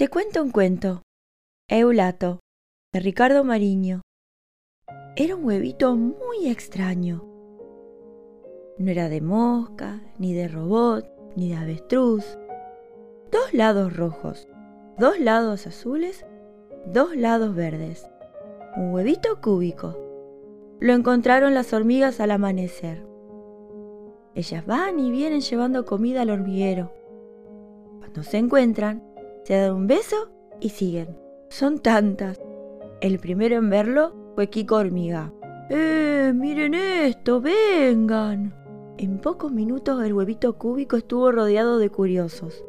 Te cuento un cuento. Eulato, de Ricardo Mariño. Era un huevito muy extraño. No era de mosca, ni de robot, ni de avestruz. Dos lados rojos, dos lados azules, dos lados verdes. Un huevito cúbico. Lo encontraron las hormigas al amanecer. Ellas van y vienen llevando comida al hormiguero. Cuando se encuentran, dan un beso y siguen. Son tantas. El primero en verlo fue Kiko Hormiga. ¡Eh! ¡Miren esto! ¡Vengan! En pocos minutos el huevito cúbico estuvo rodeado de curiosos.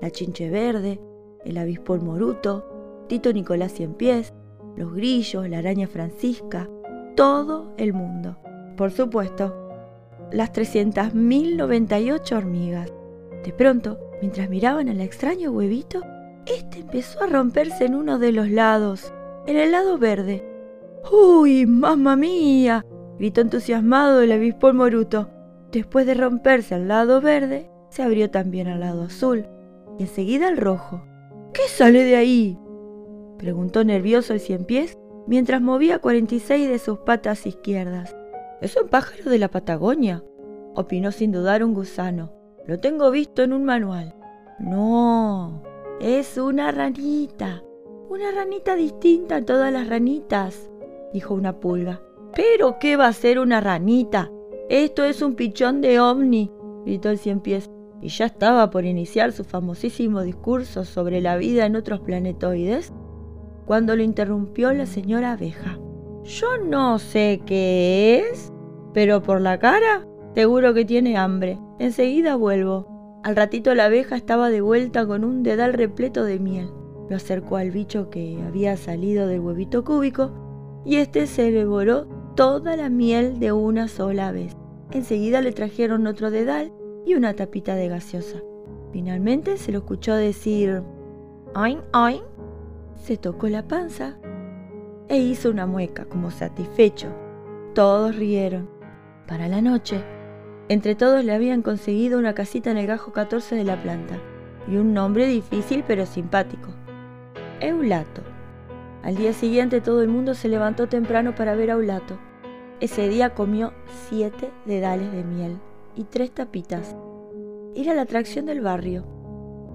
La chinche verde, el avispón moruto, Tito Nicolás Cien Pies, los grillos, la araña Francisca, todo el mundo. Por supuesto, las 300.098 hormigas. De pronto, mientras miraban al extraño huevito, este empezó a romperse en uno de los lados, en el lado verde. ¡Uy, mamma mía! gritó entusiasmado el avispón moruto. Después de romperse al lado verde, se abrió también al lado azul y enseguida al rojo. ¿Qué sale de ahí? preguntó nervioso el cien pies mientras movía 46 de sus patas izquierdas. Es un pájaro de la Patagonia, opinó sin dudar un gusano. Lo tengo visto en un manual. No, es una ranita. Una ranita distinta a todas las ranitas, dijo una pulga. ¿Pero qué va a ser una ranita? Esto es un pichón de ovni, gritó el cien pies, y ya estaba por iniciar su famosísimo discurso sobre la vida en otros planetoides, cuando lo interrumpió la señora abeja. Yo no sé qué es, pero por la cara seguro que tiene hambre. Enseguida vuelvo. Al ratito la abeja estaba de vuelta con un dedal repleto de miel. Lo acercó al bicho que había salido del huevito cúbico y éste se devoró toda la miel de una sola vez. Enseguida le trajeron otro dedal y una tapita de gaseosa. Finalmente se lo escuchó decir ¡Oin, oin! Se tocó la panza e hizo una mueca como satisfecho. Todos rieron. Para la noche, entre todos le habían conseguido una casita en el gajo 14 de la planta y un nombre difícil pero simpático. Eulato. Al día siguiente todo el mundo se levantó temprano para ver a Eulato. Ese día comió siete dedales de miel y tres tapitas. Era la atracción del barrio.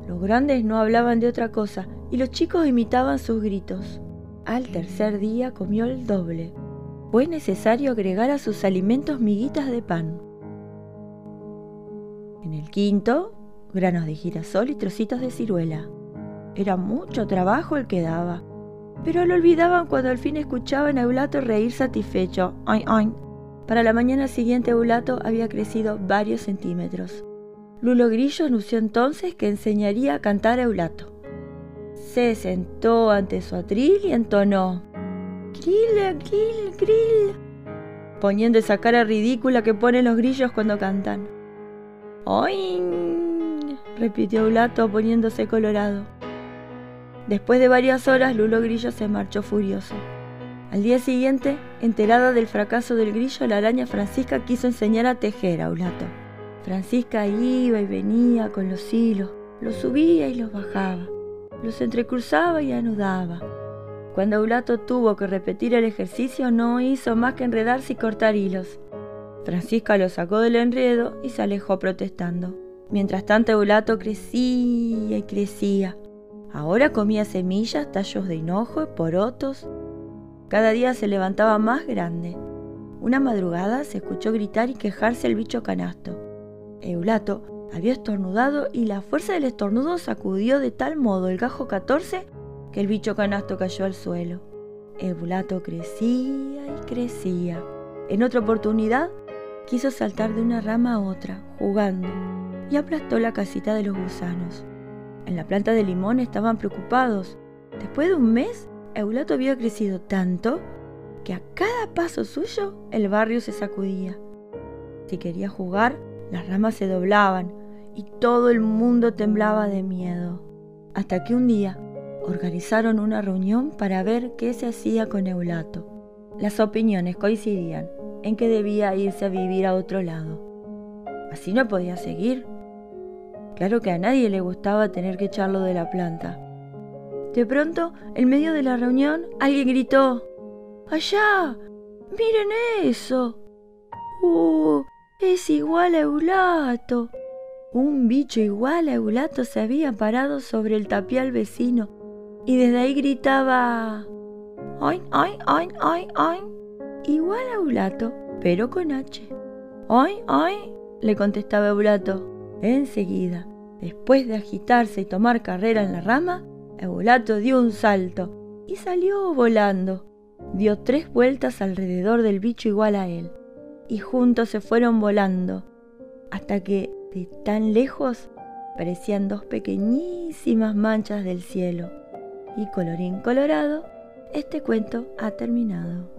Los grandes no hablaban de otra cosa y los chicos imitaban sus gritos. Al tercer día comió el doble. Fue necesario agregar a sus alimentos miguitas de pan. En el quinto, granos de girasol y trocitos de ciruela. Era mucho trabajo el que daba pero lo olvidaban cuando al fin escuchaban a Eulato reír satisfecho. ¡Ay, ay! Para la mañana siguiente Eulato había crecido varios centímetros. Lulo Grillo anunció entonces que enseñaría a cantar a Eulato. Se sentó ante su atril y entonó Grill, grill, grill, poniendo esa cara ridícula que ponen los grillos cuando cantan. ¡Oin! repitió Eulato poniéndose colorado. Después de varias horas, Lulo Grillo se marchó furioso. Al día siguiente, enterada del fracaso del grillo, la araña Francisca quiso enseñar a tejer a Eulato. Francisca iba y venía con los hilos, los subía y los bajaba, los entrecruzaba y anudaba. Cuando Eulato tuvo que repetir el ejercicio, no hizo más que enredarse y cortar hilos. Francisca lo sacó del enredo y se alejó protestando. Mientras tanto, Eulato crecía y crecía. Ahora comía semillas, tallos de hinojo, porotos. Cada día se levantaba más grande. Una madrugada se escuchó gritar y quejarse el bicho canasto. Eulato había estornudado y la fuerza del estornudo sacudió de tal modo el gajo 14 que el bicho canasto cayó al suelo. Eulato crecía y crecía. En otra oportunidad quiso saltar de una rama a otra, jugando, y aplastó la casita de los gusanos. En la planta de limón estaban preocupados. Después de un mes, Eulato había crecido tanto que a cada paso suyo el barrio se sacudía. Si quería jugar, las ramas se doblaban y todo el mundo temblaba de miedo. Hasta que un día organizaron una reunión para ver qué se hacía con Eulato. Las opiniones coincidían en que debía irse a vivir a otro lado. Así no podía seguir. Claro que a nadie le gustaba tener que echarlo de la planta. De pronto, en medio de la reunión, alguien gritó, ¡Allá! ¡Miren eso! ¡Uh! Es igual a Eulato. Un bicho igual a Eulato se había parado sobre el tapial vecino y desde ahí gritaba ¡Ay, ay, ay, ay, ay! Igual a Eulato, pero con H. ¡Ay, ay! le contestaba Eulato. Enseguida, después de agitarse y tomar carrera en la rama, Eulato dio un salto y salió volando. Dio tres vueltas alrededor del bicho igual a él y juntos se fueron volando hasta que de tan lejos parecían dos pequeñísimas manchas del cielo. Y colorín colorado, este cuento ha terminado.